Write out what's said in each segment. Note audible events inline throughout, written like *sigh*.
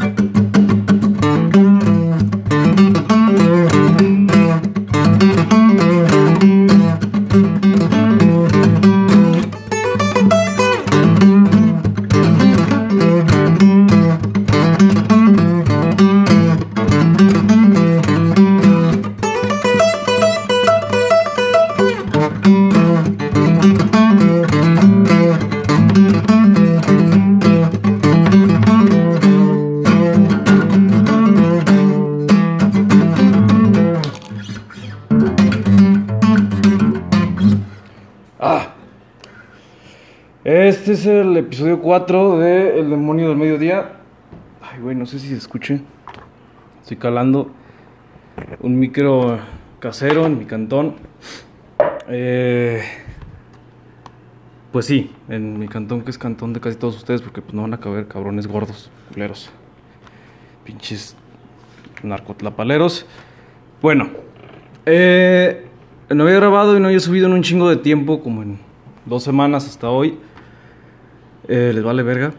Este episodio 4 de El demonio del mediodía. Ay, güey, no sé si se escuche. Estoy calando un micro casero en mi cantón. Eh, pues sí, en mi cantón, que es cantón de casi todos ustedes, porque pues no van a caber cabrones gordos, culeros. Pinches narcotlapaleros. Bueno, eh, no había grabado y no había subido en un chingo de tiempo, como en dos semanas hasta hoy. Eh, ¿Les vale verga?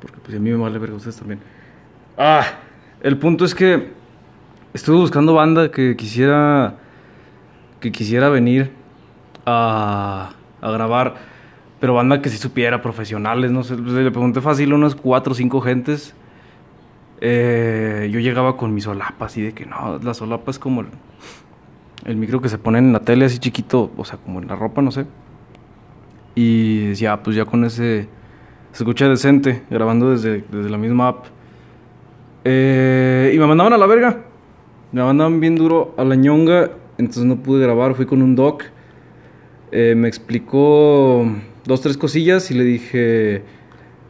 Porque pues a mí me vale verga ustedes también. Ah, el punto es que estuve buscando banda que quisiera que quisiera venir a, grabar, pero banda que si supiera, profesionales, no sé, le pregunté fácil unas cuatro o cinco gentes. Eh, yo llegaba con mi solapa, así de que no, la solapa es como el, el micro que se pone en la tele así chiquito, o sea, como en la ropa, no sé. Y ya, pues ya con ese se escucha decente, grabando desde, desde la misma app. Eh, y me mandaban a la verga. Me mandaban bien duro a la ñonga, entonces no pude grabar. Fui con un doc. Eh, me explicó dos, tres cosillas y le dije.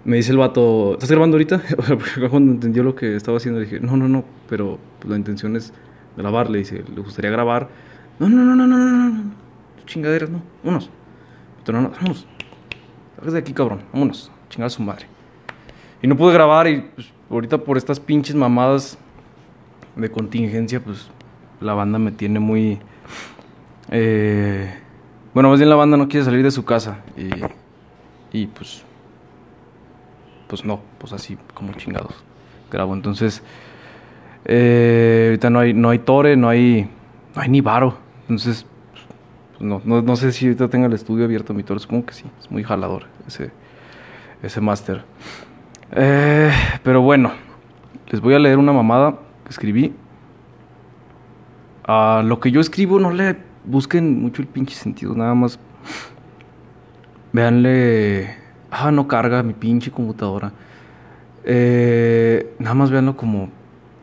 Me dice el vato, ¿estás grabando ahorita? *laughs* Cuando entendió lo que estaba haciendo, dije, no, no, no, pero pues, la intención es grabar. Le dice, ¿le gustaría grabar? No, no, no, no, no, no, no. Chingaderas, no. Unos. No, vámonos. Sáquese de aquí, cabrón. Vámonos. Chingar su madre. Y no pude grabar y pues, ahorita por estas pinches mamadas de contingencia, pues la banda me tiene muy... Eh, bueno, más bien la banda no quiere salir de su casa. Y, y pues... Pues no, pues así como chingados. Grabo. Entonces... Eh, ahorita no hay, no hay tore, no hay... No hay ni varo. Entonces no, no, no, sé si ahorita tenga el estudio abierto mi toro, supongo que sí, es muy jalador ese, ese máster. Eh, pero bueno, les voy a leer una mamada que escribí. A lo que yo escribo no le busquen mucho el pinche sentido, nada más. Veanle. Ah, no carga mi pinche computadora. Eh, nada más veanlo como,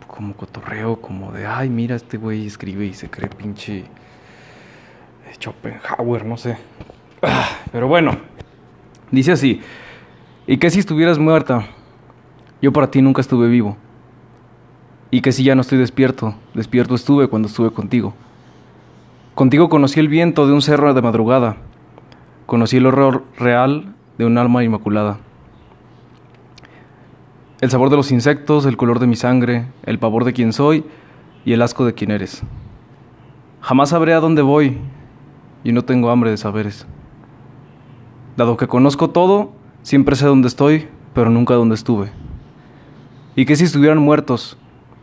como cotorreo, como de, ay, mira, este güey escribe y se cree pinche Schopenhauer, no sé. Ah, pero bueno, dice así, ¿y qué si estuvieras muerta? Yo para ti nunca estuve vivo. Y que si ya no estoy despierto, despierto estuve cuando estuve contigo. Contigo conocí el viento de un cerro de madrugada, conocí el horror real de un alma inmaculada. El sabor de los insectos, el color de mi sangre, el pavor de quien soy y el asco de quien eres. Jamás sabré a dónde voy, y no tengo hambre de saberes. Dado que conozco todo, siempre sé dónde estoy, pero nunca dónde estuve. Y que si estuvieran muertos,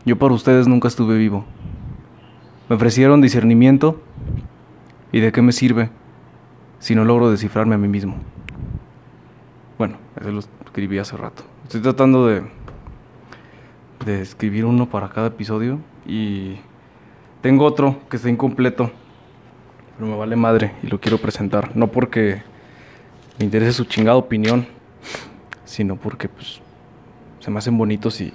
yo para ustedes nunca estuve vivo. Me ofrecieron discernimiento, ¿y de qué me sirve si no logro descifrarme a mí mismo? Bueno, eso lo escribí hace rato. Estoy tratando de, de escribir uno para cada episodio y tengo otro que está incompleto pero me vale madre y lo quiero presentar. No porque me interese su chingada opinión, sino porque pues se me hacen bonitos y,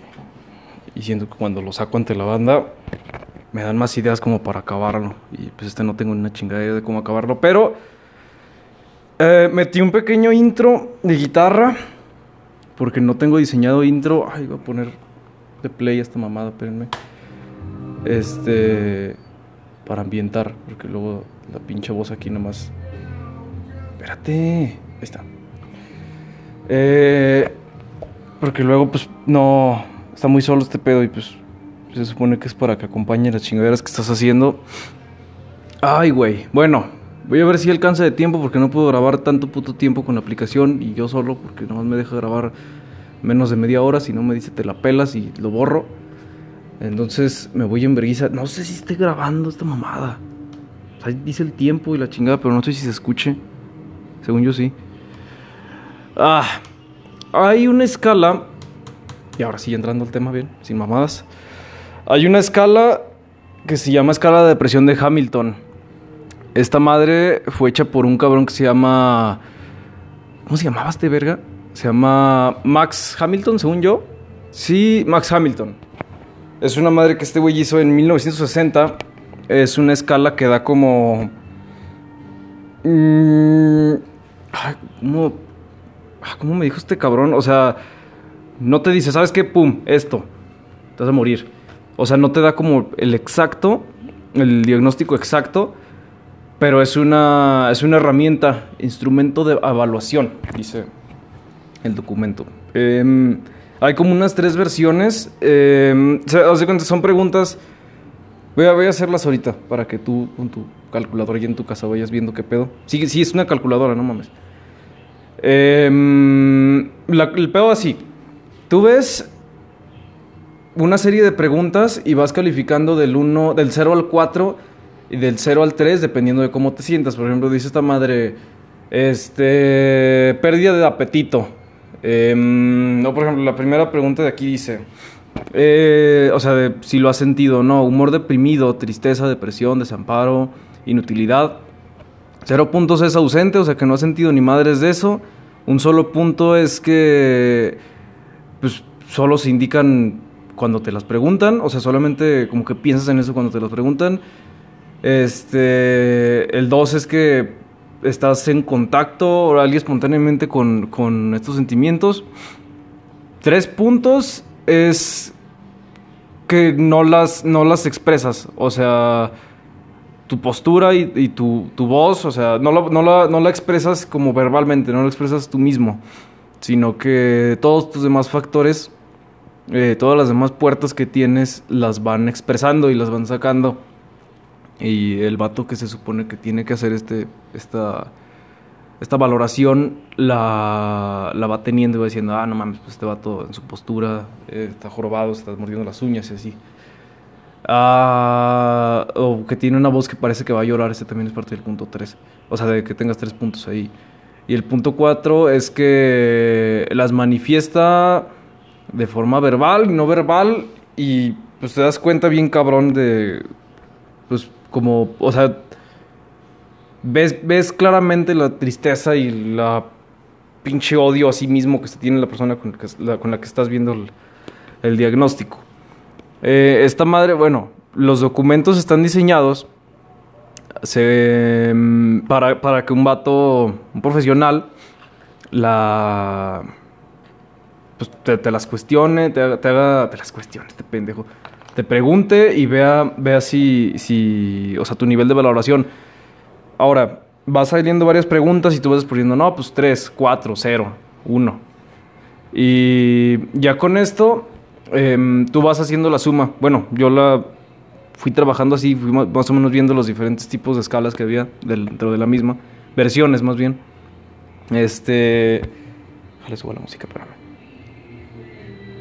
y siento que cuando lo saco ante la banda me dan más ideas como para acabarlo. Y pues este no tengo una chingada idea de cómo acabarlo, pero eh, metí un pequeño intro de guitarra porque no tengo diseñado intro. Ay, voy a poner de play esta mamada, espérenme. Este para ambientar, porque luego la pinche voz aquí nomás. Espérate. Ahí está. Eh, porque luego, pues, no. Está muy solo este pedo y pues. Se supone que es para que acompañe las chingaderas que estás haciendo. Ay, güey. Bueno, voy a ver si alcanza de tiempo porque no puedo grabar tanto puto tiempo con la aplicación y yo solo porque nomás me deja grabar menos de media hora, si no me dice te la pelas y lo borro. Entonces me voy en vergüenza. No sé si esté grabando esta mamada. Dice el tiempo y la chingada, pero no sé si se escuche. Según yo sí. Ah, hay una escala. Y ahora sí, entrando al tema bien, sin mamadas. Hay una escala que se llama escala de depresión de Hamilton. Esta madre fue hecha por un cabrón que se llama. ¿Cómo se llamaba este verga? Se llama Max Hamilton, según yo. Sí, Max Hamilton. Es una madre que este güey hizo en 1960. Es una escala que da como. Mm, ¿cómo, ¿Cómo me dijo este cabrón? O sea, no te dice, ¿sabes qué? Pum, esto. Te vas a morir. O sea, no te da como el exacto, el diagnóstico exacto, pero es una, es una herramienta, instrumento de evaluación, dice el documento. Em, hay como unas tres versiones. Eh, son preguntas. Voy a, voy a hacerlas ahorita para que tú con tu calculadora y en tu casa vayas viendo qué pedo. Sí, sí es una calculadora, no mames. Em, el pedo así. Tú ves una serie de preguntas y vas calificando del 1, del 0 al 4 y del 0 al 3 dependiendo de cómo te sientas. Por ejemplo, dice esta madre, este, pérdida de apetito. Em, no, por ejemplo, la primera pregunta de aquí dice, eh, o sea, de, si lo has sentido o no, humor deprimido, tristeza, depresión, desamparo, inutilidad. Cero puntos es ausente, o sea que no has sentido ni madres de eso. Un solo punto es que, pues, solo se indican cuando te las preguntan, o sea, solamente como que piensas en eso cuando te las preguntan. Este, el 2 es que estás en contacto o alguien espontáneamente con, con estos sentimientos. Tres puntos es que no las, no las expresas, o sea, tu postura y, tu, tu, voz, o sea, no, no, la, no la expresas como verbalmente, no la expresas tú mismo, sino que todos tus demás factores eh, todas las demás puertas que tienes las van expresando y las van sacando. Y el vato que se supone que tiene que hacer este, esta, esta valoración la, la va teniendo y va diciendo, ah, no mames, pues este vato en su postura eh, está jorobado, está mordiendo las uñas y así. Ah, o que tiene una voz que parece que va a llorar, ese también es parte del punto 3. O sea, de que tengas tres puntos ahí. Y el punto 4 es que las manifiesta de forma verbal no verbal y pues te das cuenta bien cabrón de pues como, o sea, ves, ves claramente la tristeza y la pinche odio a sí mismo que se tiene la persona con, la, con la que estás viendo el, diagnóstico. Eh, esta madre, bueno, los documentos están diseñados se, mm, para, para que un vato, un profesional, la pues, te, las cuestione, te haga, te las cuestione, este pendejo, te pregunte y vea, vea si, si, o sea, tu nivel de valoración. Ahora, vas saliendo varias preguntas y tú vas poniendo, no, pues 3, 4, 0, 1. Y ya con esto, em, tú vas haciendo la suma. Bueno, yo la fui trabajando así, fui más o menos viendo los diferentes tipos de escalas que había dentro de la misma, versiones más bien. Este. Déjale subo la música, espérame.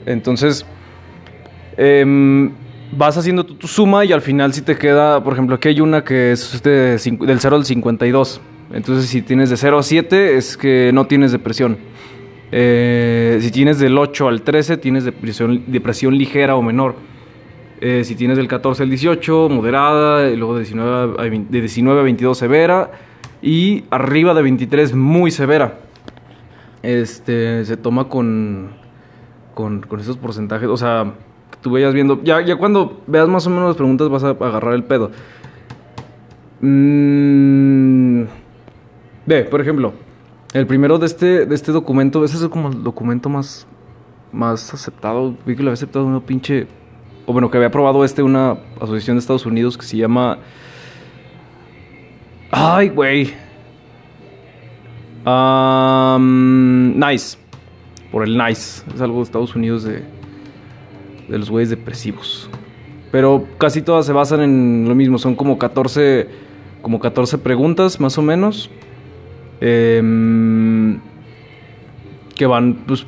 Entonces, em, vas haciendo tu, suma y al final si te queda, por ejemplo, aquí hay una que es del 0 al 52. Entonces, si tienes de 0 a 7 es que no tienes depresión. Eh, si tienes del 8 al 13 tienes depresión, depresión ligera o menor. Eh, si tienes del 14 al 18, moderada, y luego de 19, a, de 19 a 22 severa y arriba de 23 muy severa. Este se toma con con, con esos porcentajes. O sea, tú vayas viendo. Ya, ya cuando veas más o menos las preguntas vas a agarrar el pedo. Mm, ve, por ejemplo, el primero de este, de este documento, ese es como el documento más, más aceptado. Vi que lo había aceptado una pinche. O bueno, que había aprobado este, una asociación de Estados Unidos que se llama. Ay, güey. nice por el nice. Es algo de Estados Unidos de, de los güeyes depresivos. Pero casi todas se basan en lo mismo. Son como 14, como 14 preguntas más o menos. Em, que van pues,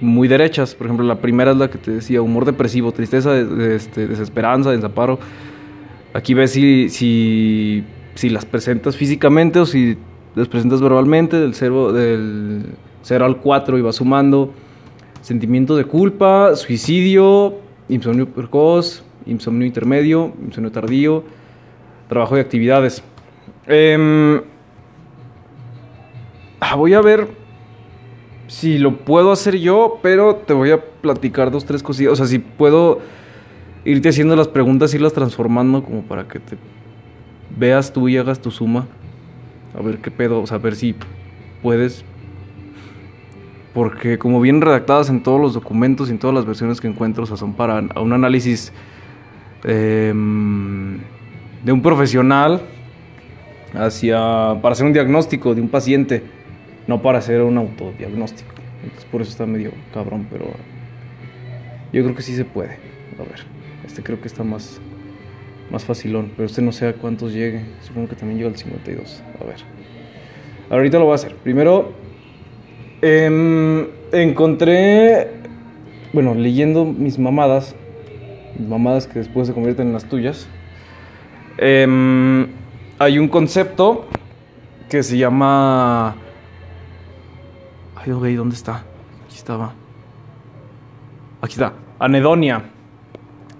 muy derechas. Por ejemplo, la primera es la que te decía, humor depresivo, tristeza, este, desesperanza, desamparo. Aquí ves si, si, si, las presentas físicamente o si las presentas verbalmente, del 0 del cero al 4 y vas sumando. Sentimiento de culpa, suicidio, insomnio precoz, insomnio intermedio, insomnio tardío, trabajo y actividades. Em, ah, voy a ver si lo puedo hacer yo, pero te voy a platicar dos, tres cosillas. O sea, si puedo irte haciendo las preguntas, irlas transformando como para que te veas tú y hagas tu suma. A ver qué pedo, o sea, a ver si puedes. Porque como bien redactadas en todos los documentos y en todas las versiones que encuentro, o sea, son para un análisis em, de un profesional hacia para hacer un diagnóstico de un paciente no para hacer un autodiagnóstico. Entonces por eso está medio cabrón, pero yo creo que sí se puede. A ver, este creo que está más, más facilón, pero este no sé a cuántos llegue. Supongo que también llega al 52. A ver. Ahorita lo voy a hacer. Primero, em, encontré, bueno, leyendo mis mamadas, mamadas que después se convierten en las tuyas, em, hay un concepto que se llama Ay, ¿dónde está? Aquí estaba. Aquí está. Anedonia.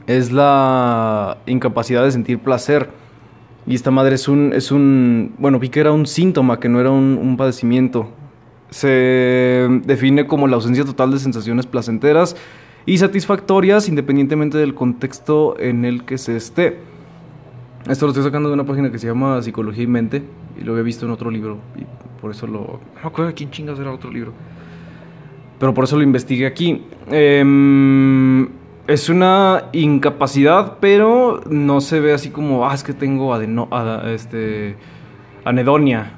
Es la incapacidad de sentir placer. Y esta madre es un, es un, bueno, vi que era un síntoma, que no era un, un padecimiento. Se define como la ausencia total de sensaciones placenteras y satisfactorias independientemente del contexto en el que se esté. Esto lo estoy sacando de una página que se llama Psicología y Mente y lo había visto en otro libro y por eso lo... No me acuerdo quién chingas era otro libro. Pero por eso lo investigué aquí. Em, es una incapacidad, pero no se ve así como, ah, es que tengo adeno, este, anedonia.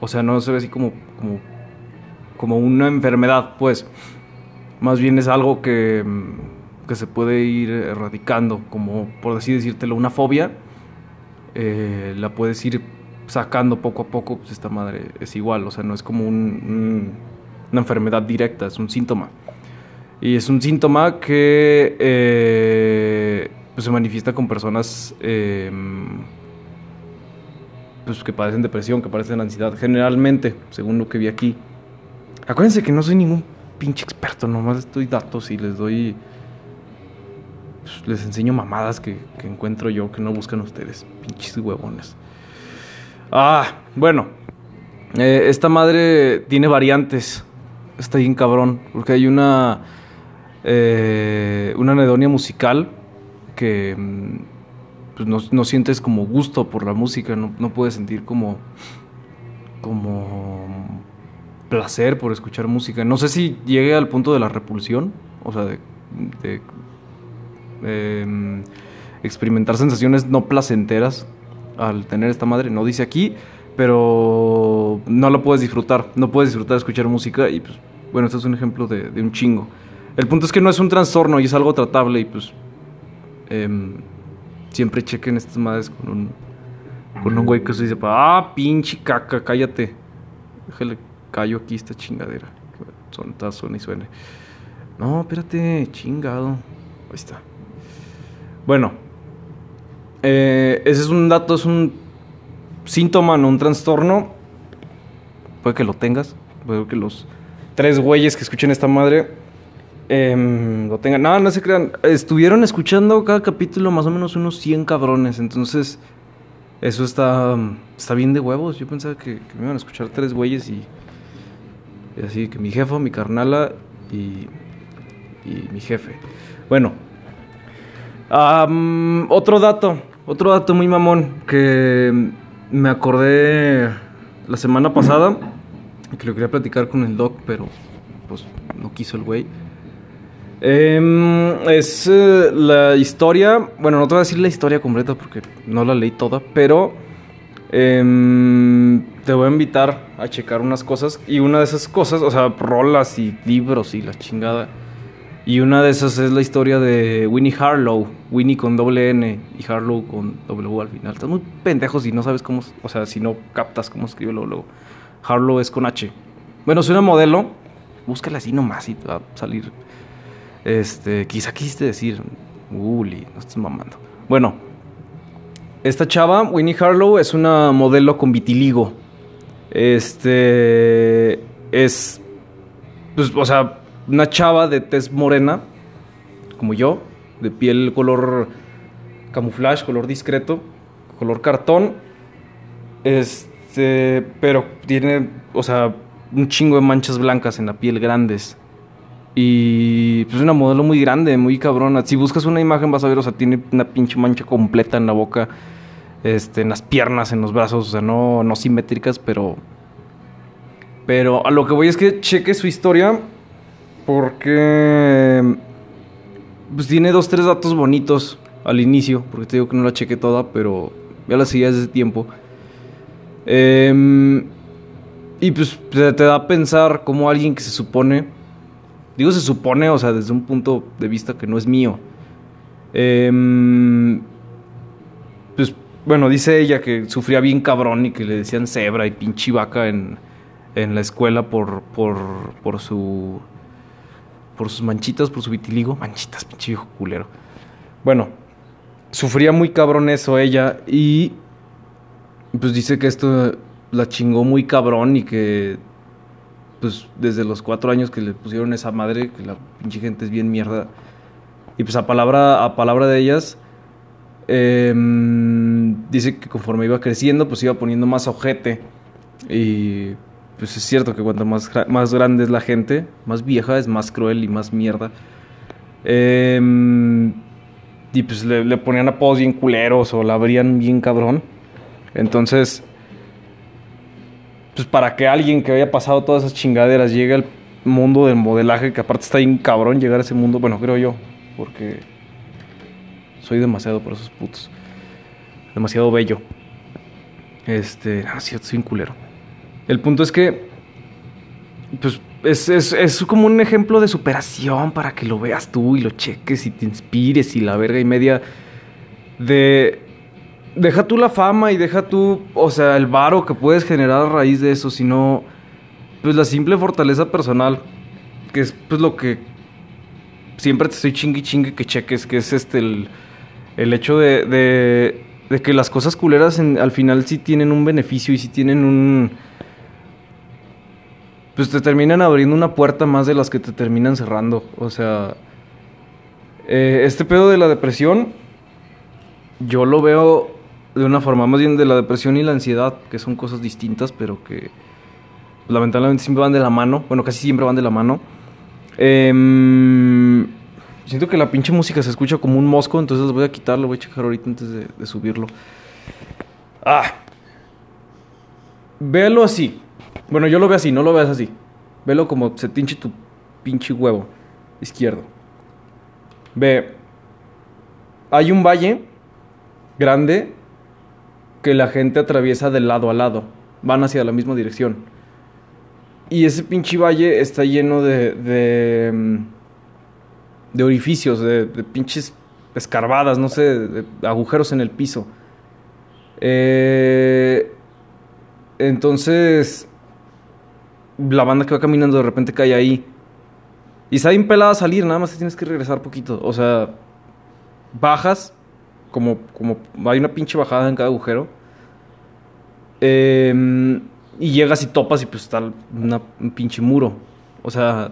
O sea, no se ve así como, como una enfermedad, pues. Más bien es algo que, que se puede ir erradicando, como por así decírtelo, una fobia. Eh, la puedes ir sacando poco a poco, pues esta madre es igual, o sea, no es como un, una enfermedad directa, es un síntoma. Y es un síntoma que eh, pues se manifiesta con personas em, pues que padecen depresión, que padecen ansiedad, generalmente, según lo que vi aquí. Acuérdense que no soy ningún pinche experto, nomás les doy datos y les doy... Pues, les enseño mamadas que, encuentro yo que no buscan ustedes, pinches huevones. Ah, bueno. Eh, esta madre tiene variantes. Está bien cabrón. Porque hay una. Eh, una anedonia musical que. Mm, pues no, sientes como gusto por la música. No, puedes sentir como. Como. Placer por escuchar música. No sé si llegue al punto de la repulsión. O sea, de. em, experimentar sensaciones no placenteras al tener esta madre. No dice aquí, pero no lo puedes disfrutar. No puedes disfrutar de escuchar música y pues, bueno, este es un ejemplo de, un chingo. El punto es que no es un trastorno y es algo tratable y pues em, siempre chequen estas madres con un, con un güey que se dice, ah, pinche caca, cállate. Déjale, callo aquí esta chingadera. Son, suena y suene. No, espérate, chingado. Ahí está. Bueno, eh, ese es un dato, es un síntoma, no un trastorno. Puede que lo tengas. Puede que los tres güeyes que escuchen esta madre em, lo tengan. No, no se crean. Estuvieron escuchando cada capítulo más o menos unos 100 cabrones. Entonces, eso está, está bien de huevos. Yo pensaba que, me iban a escuchar tres güeyes y, así que mi jefa, mi carnala y, y mi jefe. Bueno, otro dato. Otro dato muy mamón que me acordé la semana pasada, que lo quería platicar con el doc, pero pues no quiso el güey. Em, es eh, la historia, bueno, no te voy a decir la historia completa porque no la leí toda, pero em, te voy a invitar a checar unas cosas y una de esas cosas, o sea, rolas y libros y la chingada y una de esas es la historia de Winnie Harlow. Winnie con doble N y Harlow con W al final. Estás muy pendejos si no sabes cómo, o sea, si no captas cómo escribe luego. Harlow es con H. Bueno, es una modelo búscala así nomás y te va a salir. Este, quizá quisiste decir, Uli, no estás mamando. Bueno, esta chava, Winnie Harlow, es una modelo con vitiligo. Este, es, pues, o sea, una chava de tez morena, como yo, de piel color camuflaje, color discreto, color cartón. Este, pero tiene, o sea, un chingo de manchas blancas en la piel grandes. Y pues una modelo muy grande, muy cabrona. Si buscas una imagen vas a ver, o sea, tiene una pinche mancha completa en la boca, este, en las piernas, en los brazos, o sea, no, no simétricas, pero... Pero a lo que voy es que cheque su historia porque... Pues tiene dos, tres datos bonitos al inicio, porque te digo que no la cheque toda, pero ya la seguía desde tiempo. Eh, y pues te, da a pensar como alguien que se supone, digo se supone, o sea, desde un punto de vista que no es mío. Em, pues bueno, dice ella que sufría bien cabrón y que le decían cebra y pinche vaca en, en la escuela por, por, por su... Por sus manchitas, por su vitiligo. Manchitas, pinche viejo culero. Bueno, sufría muy cabrón eso ella y pues dice que esto la chingó muy cabrón y que pues desde los cuatro años que le pusieron esa madre, que la pinche gente es bien mierda. Y pues a palabra, a palabra de ellas, em, dice que conforme iba creciendo, pues iba poniendo más ojete. Y pues es cierto que cuanto más, más grande es la gente, más vieja, es más cruel y más mierda. Em, y pues le, le ponían apodos bien culeros o la abrían bien cabrón. Entonces, pues para que alguien que haya pasado todas esas chingaderas llegue al mundo del modelaje, que aparte está bien cabrón llegar a ese mundo, bueno, creo yo, porque soy demasiado por esos putos. Demasiado bello. Este, ah, sí, soy un culero. El punto es que, pues, es, es, es, como un ejemplo de superación para que lo veas tú y lo cheques y te inspires y la verga y media de deja tú la fama y deja tú, o sea, el varo que puedes generar a raíz de eso, sino pues la simple fortaleza personal, que es pues lo que siempre te estoy chingui chingue que cheques, que es este el, el hecho de, de, de, que las cosas culeras al final sí tienen un beneficio y sí tienen un... Pues te terminan abriendo una puerta más de las que te terminan cerrando. O sea, eh, este pedo de la depresión, yo lo veo de una forma más bien de la depresión y la ansiedad, que son cosas distintas, pero que lamentablemente siempre van de la mano. Bueno, casi siempre van de la mano. Em, siento que la pinche música se escucha como un mosco, entonces voy a quitarlo, voy a checar ahorita antes de, subirlo. Ah. Véalo así. Bueno, yo lo veo así, no lo veas así. Velo como se tinche tu pinche huevo izquierdo. Ve. Hay un valle grande que la gente atraviesa de lado a lado. Van hacia la misma dirección. Y ese pinche valle está lleno de. de, mm, de orificios, de, pinches escarbadas, no sé, de agujeros en el piso. Eh, entonces, la banda que va caminando de repente cae ahí. Y está bien a salir, nada más te tienes que regresar poquito. O sea, bajas, como, como hay una pinche bajada en cada agujero. Em, y llegas y topas y pues está un pinche muro. O sea,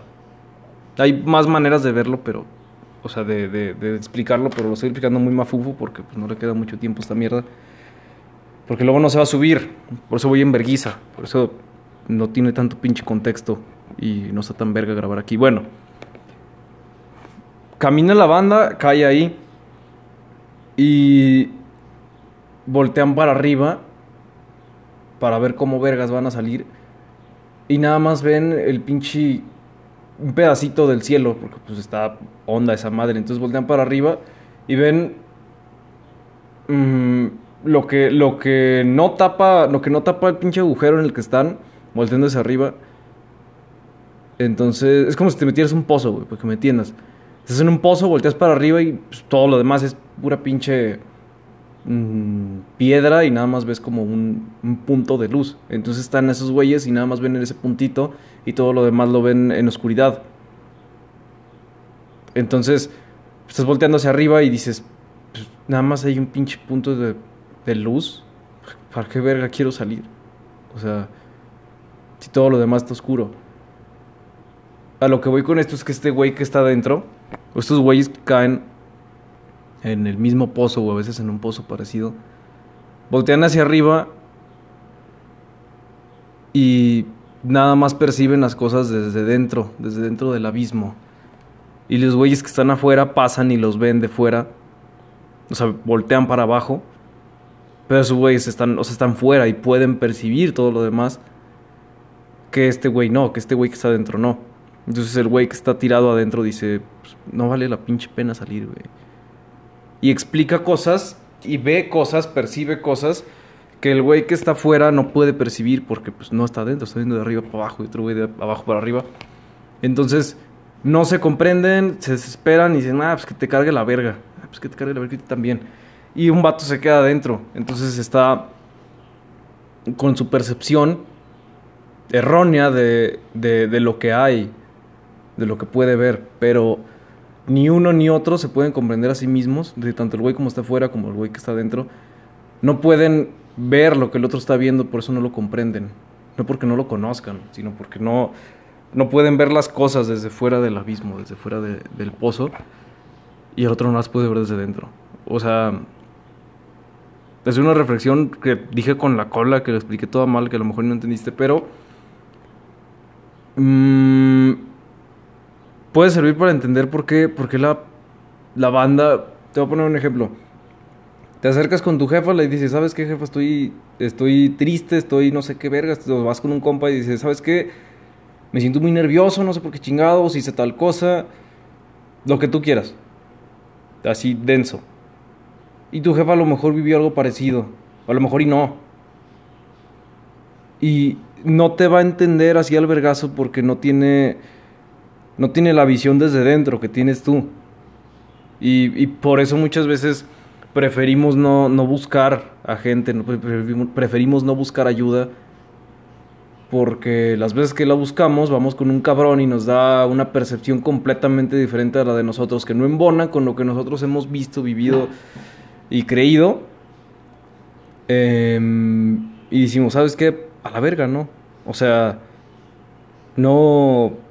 hay más maneras de verlo, pero... O sea, de, explicarlo, pero lo estoy explicando muy mafufo porque pues, no le queda mucho tiempo esta mierda. Porque luego no se va a subir. Por eso voy en verguiza. Por eso no tiene tanto pinche contexto. Y no está tan verga grabar aquí. Bueno. Camina la banda, cae ahí y voltean para arriba para ver cómo vergas van a salir. Y nada más ven el pinche un pedacito del cielo, porque pues está onda esa madre. Entonces voltean para arriba y ven mm, lo que lo que no tapa, lo que no tapa el pinche agujero en el que están, volteando hacia arriba. Entonces, es como si te metieras un pozo, güey, para que me entiendas. Estás en un pozo, volteas para arriba y pues, todo lo demás es pura pinche mm, piedra y nada más ves como un, un punto de luz. Entonces están esos güeyes y nada más ven ese puntito y todo lo demás lo ven en oscuridad. Entonces, estás volteando hacia arriba y dices, pues, nada más hay un pinche punto de, de luz. ¿Para qué verga quiero salir? O sea, si todo lo demás está oscuro. A lo que voy con esto es que este güey que está adentro, estos güeyes caen en el mismo pozo o a veces en un pozo parecido, voltean hacia arriba y nada más perciben las cosas desde dentro, desde dentro del abismo. Y los güeyes que están afuera pasan y los ven de fuera. O sea, voltean para abajo. Pero esos güeyes están, o sea, están fuera y pueden percibir todo lo demás. Que este güey no, que este güey que está adentro no. Entonces el güey que está tirado adentro dice, pues, no vale la pinche pena salir, güey. Y explica cosas y ve cosas, percibe cosas que el güey que está afuera no puede percibir porque pues no está adentro, está viendo de arriba para abajo y otro güey de abajo para arriba. Entonces no se comprenden, se desesperan y dicen, ah, pues que te cargue la verga, ah, pues que te cargue la verga también. Y un vato se queda adentro, entonces está con su percepción errónea de, de, de lo que hay, de lo que puede ver, pero ni uno ni otro se pueden comprender a sí mismos, de tanto el güey como está afuera como el güey que está adentro. No pueden ver lo que el otro está viendo, por eso no lo comprenden. No porque no lo conozcan, sino porque no, no pueden ver las cosas desde fuera del abismo, desde fuera de, del pozo, y el otro no las puede ver desde dentro. O sea, es una reflexión que dije con la cola, que lo expliqué toda mal, que a lo mejor no entendiste, pero mmm, puede servir para entender por qué, por qué la, la banda... Te voy a poner un ejemplo. Te acercas con tu jefa, le dices, ¿sabes qué, jefa? Estoy, estoy triste, estoy no sé qué vergas. Vas con un compa y dices, ¿sabes qué? Me siento muy nervioso, no sé por qué chingados, hice tal cosa. Lo que tú quieras. Así denso. Y tu jefa a lo mejor vivió algo parecido. A lo mejor y no. Y no te va a entender así al vergazo porque no tiene. No tiene la visión desde dentro que tienes tú. Y, por eso muchas veces preferimos no, no buscar a gente, preferimos, no buscar ayuda. Porque las veces que la buscamos, vamos con un cabrón y nos da una percepción completamente diferente a la de nosotros, que no embona con lo que nosotros hemos visto, vivido y creído. Eh, y decimos, ¿sabes qué? A la verga, ¿no? O sea, no.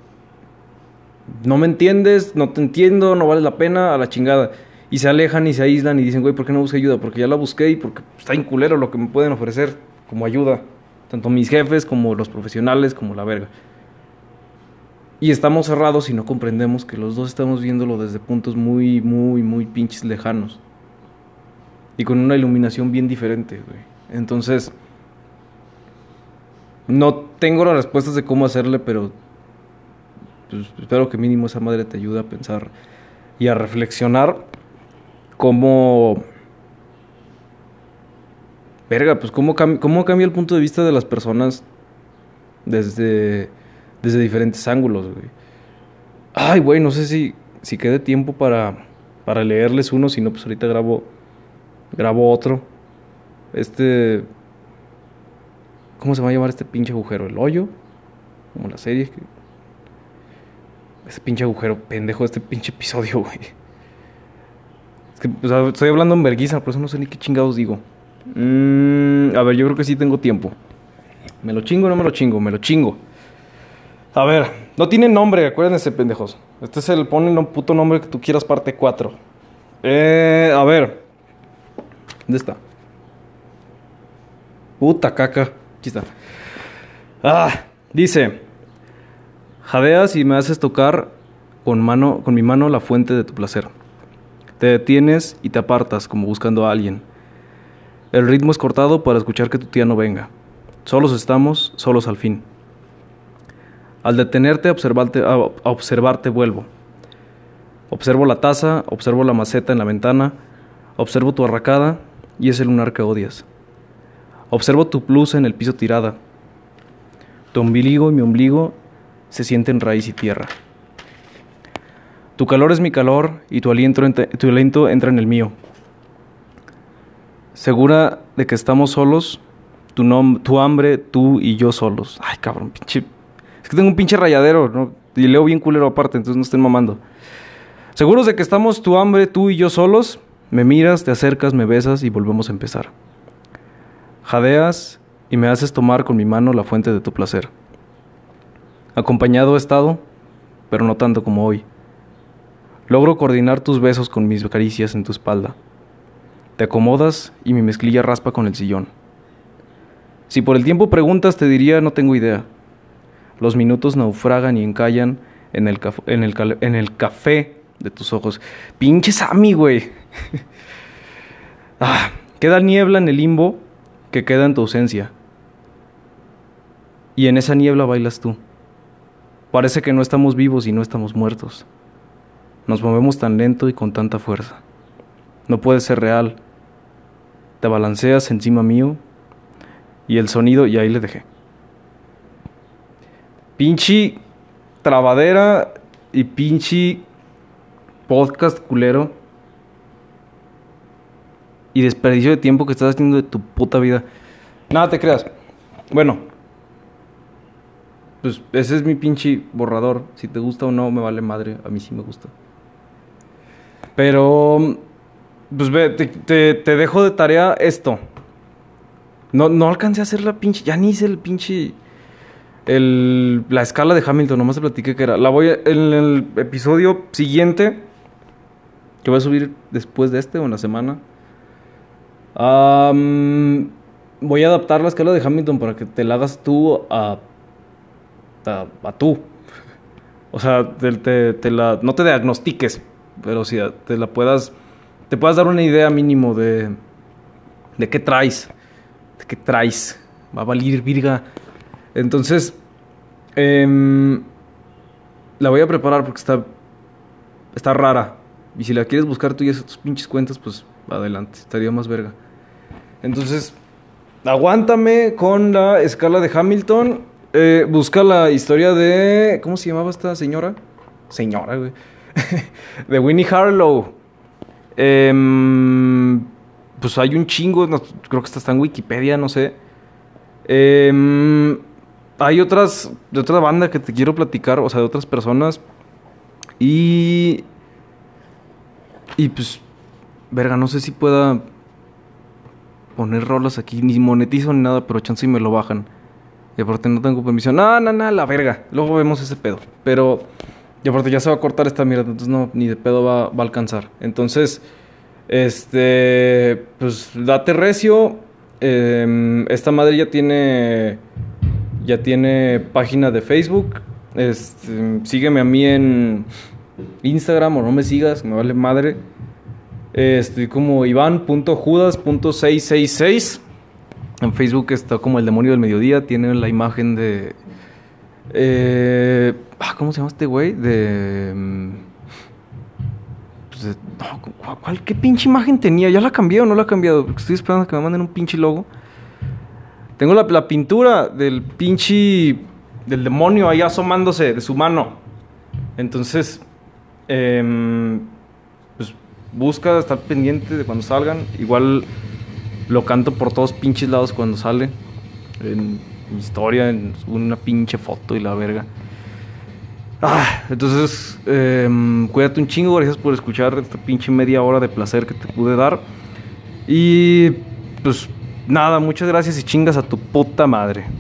No me entiendes, no te entiendo, no vale la pena, a la chingada. Y se alejan y se aíslan y dicen, güey, ¿por qué no busqué ayuda? Porque ya la busqué y porque está inculero lo que me pueden ofrecer como ayuda. Tanto mis jefes como los profesionales como la verga. Y estamos cerrados y no comprendemos que los dos estamos viéndolo desde puntos muy, muy, muy pinches lejanos. Y con una iluminación bien diferente, güey. Entonces, no tengo las respuestas de cómo hacerle, pero pues, espero que mínimo esa madre te ayude a pensar y a reflexionar cómo... Verga, pues cómo, cómo cambia el punto de vista de las personas desde, desde diferentes ángulos, güey. Ay, güey, no sé si, si quede tiempo para, para leerles uno, si no, pues ahorita grabo, grabo otro. Este... ¿Cómo se va a llamar este pinche agujero? ¿El hoyo? Como la serie. Ese pinche agujero pendejo de este pinche episodio, güey. Es que, estoy hablando en vergüenza, por eso no sé ni qué chingados digo. Mm, a ver, yo creo que sí tengo tiempo. ¿Me lo chingo o no me lo chingo? Me lo chingo. A ver, no tiene nombre, acuérdense, pendejos. Este es el, ponen un puto nombre que tú quieras, parte 4. Eh, a ver. ¿Dónde está? Puta caca. Aquí está. Ah, dice. Jadeas y me haces tocar con, mano, con mi mano la fuente de tu placer. Te detienes y te apartas como buscando a alguien. El ritmo es cortado para escuchar que tu tía no venga. Solos estamos, solos al fin. Al detenerte a observarte, observarte vuelvo. Observo la taza, observo la maceta en la ventana, observo tu arracada y ese lunar que odias. Observo tu blusa en el piso tirada. Tu ombligo y mi ombligo se sienten raíz y tierra. Tu calor es mi calor y tu aliento, tu aliento entra en el mío. segura de que estamos solos, tu, tu hambre, tú y yo solos. Ay, cabrón, pinche. Es que tengo un pinche rayadero, ¿no? Y leo bien culero aparte, entonces no estén mamando. Seguros de que estamos tu hambre, tú y yo solos, me miras, te acercas, me besas y volvemos a empezar. Jadeas y me haces tomar con mi mano la fuente de tu placer. Acompañado he estado, pero no tanto como hoy. Logro coordinar tus besos con mis caricias en tu espalda. Te acomodas y mi mezclilla raspa con el sillón. Si por el tiempo preguntas, te diría no tengo idea. Los minutos naufragan y encallan en el, en el, en el café de tus ojos. Pinche Sammy, güey. *laughs* ah, queda niebla en el limbo que queda en tu ausencia. Y en esa niebla bailas tú. Parece que no estamos vivos y no estamos muertos. Nos movemos tan lento y con tanta fuerza. No puede ser real. Te balanceas encima mío y el sonido y ahí le dejé. Pinchi trabadera y pinchi podcast culero y desperdicio de tiempo que estás haciendo de tu puta vida. Nada te creas. Bueno, pues ese es mi pinche borrador. Si te gusta o no, me vale madre. A mí sí me gusta. Pero, pues ve, te, te, dejo de tarea esto. No, no alcancé a hacer la pinche. Ya ni hice el pinche. El, la escala de Hamilton, nomás te platiqué que era. La voy a, en el episodio siguiente, que voy a subir después de este o en la semana, voy a adaptar la escala de Hamilton para que te la hagas tú a, a, tú. O sea, no te diagnostiques, pero si te la puedas, te puedas dar una idea mínimo de, de qué traes, de qué traes. Va a valer virga. Entonces, em, la voy a preparar porque está, está rara. Y si la quieres buscar tú y haces tus pinches cuentas, pues adelante, estaría más verga. Entonces, aguántame con la escala de Hamilton. Eh, busca la historia de. ¿Cómo se llamaba esta señora? Señora, güey. *laughs* de Winnie Harlow. Em, pues hay un chingo. creo que está en Wikipedia, no sé. Em, hay otras. De otra banda que te quiero platicar, o sea, de otras personas. Y. Y pues. Verga, no sé si pueda poner rolas aquí, ni monetizo ni nada, pero chance y me lo bajan. Y aparte no tengo permisión. No, no, no, la verga. Luego vemos ese pedo. Pero, y aparte ya se va a cortar esta mierda, entonces no, ni de pedo va, a alcanzar. Entonces, este, pues date recio. Em, esta madre ya tiene, ya tiene página de Facebook. Este, sígueme a mí en Instagram o no me sigas, me vale madre. Estoy como Iván.judas.666. En Facebook está como el demonio del mediodía. Tiene la imagen de. Eh, ah, ¿Cómo se llama este güey? De. Mm, pues ¿cuál, ¿Qué pinche imagen tenía? ¿Ya la cambié o no la ha cambiado? estoy esperando a que me manden un pinche logo. Tengo la, pintura del pinche. del demonio ahí asomándose de su mano. Entonces. Eh, busca estar pendiente de cuando salgan. Igual lo canto por todos pinches lados cuando sale. En historia, en una pinche foto y la verga. Ah, entonces, em, cuídate un chingo. Gracias por escuchar esta pinche media hora de placer que te pude dar. Y pues nada, muchas gracias y chingas a tu puta madre.